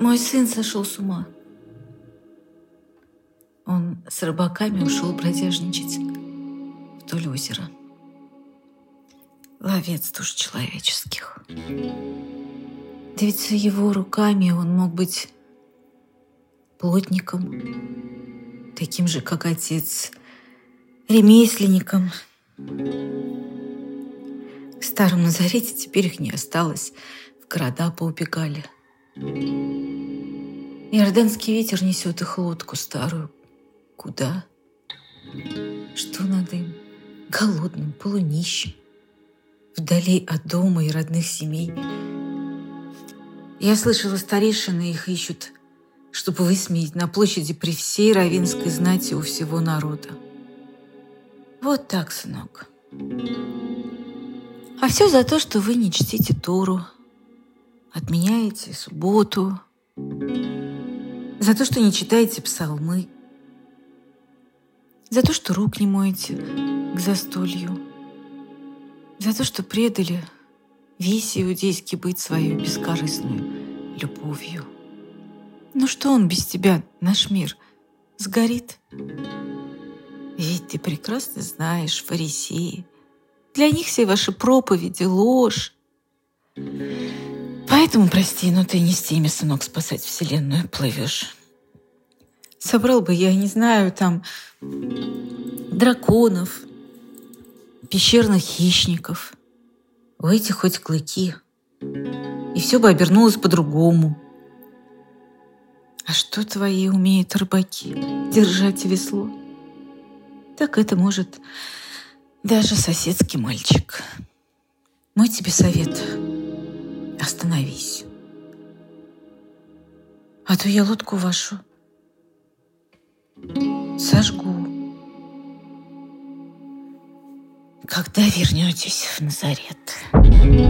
Мой сын сошел с ума. Он с рыбаками ушел бродяжничать вдоль озера. Ловец душ человеческих. Да ведь его руками он мог быть плотником, таким же, как отец, ремесленником. В старом Назарете теперь их не осталось, в города поубегали. Иорданский ветер несет их лодку старую. Куда? Что надо им? Голодным, полунищим, вдали от дома и родных семей. Я слышала, старейшины их ищут, чтобы высмеять на площади при всей равинской знати у всего народа. Вот так, сынок. А все за то, что вы не чтите Тору, отменяете субботу, за то, что не читаете псалмы, за то, что рук не моете к застолью, за то, что предали весь иудейский быть свою бескорыстную любовью. Ну что он без тебя, наш мир, сгорит? Ведь ты прекрасно знаешь, фарисеи, для них все ваши проповеди — ложь. Поэтому, прости, но ты не с теми, сынок, спасать Вселенную плывешь. Собрал бы я, не знаю, там драконов, пещерных хищников. У этих хоть клыки. И все бы обернулось по-другому. А что твои умеют рыбаки? Держать весло? Так это может даже соседский мальчик. Мой тебе совет — Остановись. А то я лодку вашу сожгу. Когда вернетесь в Назарет?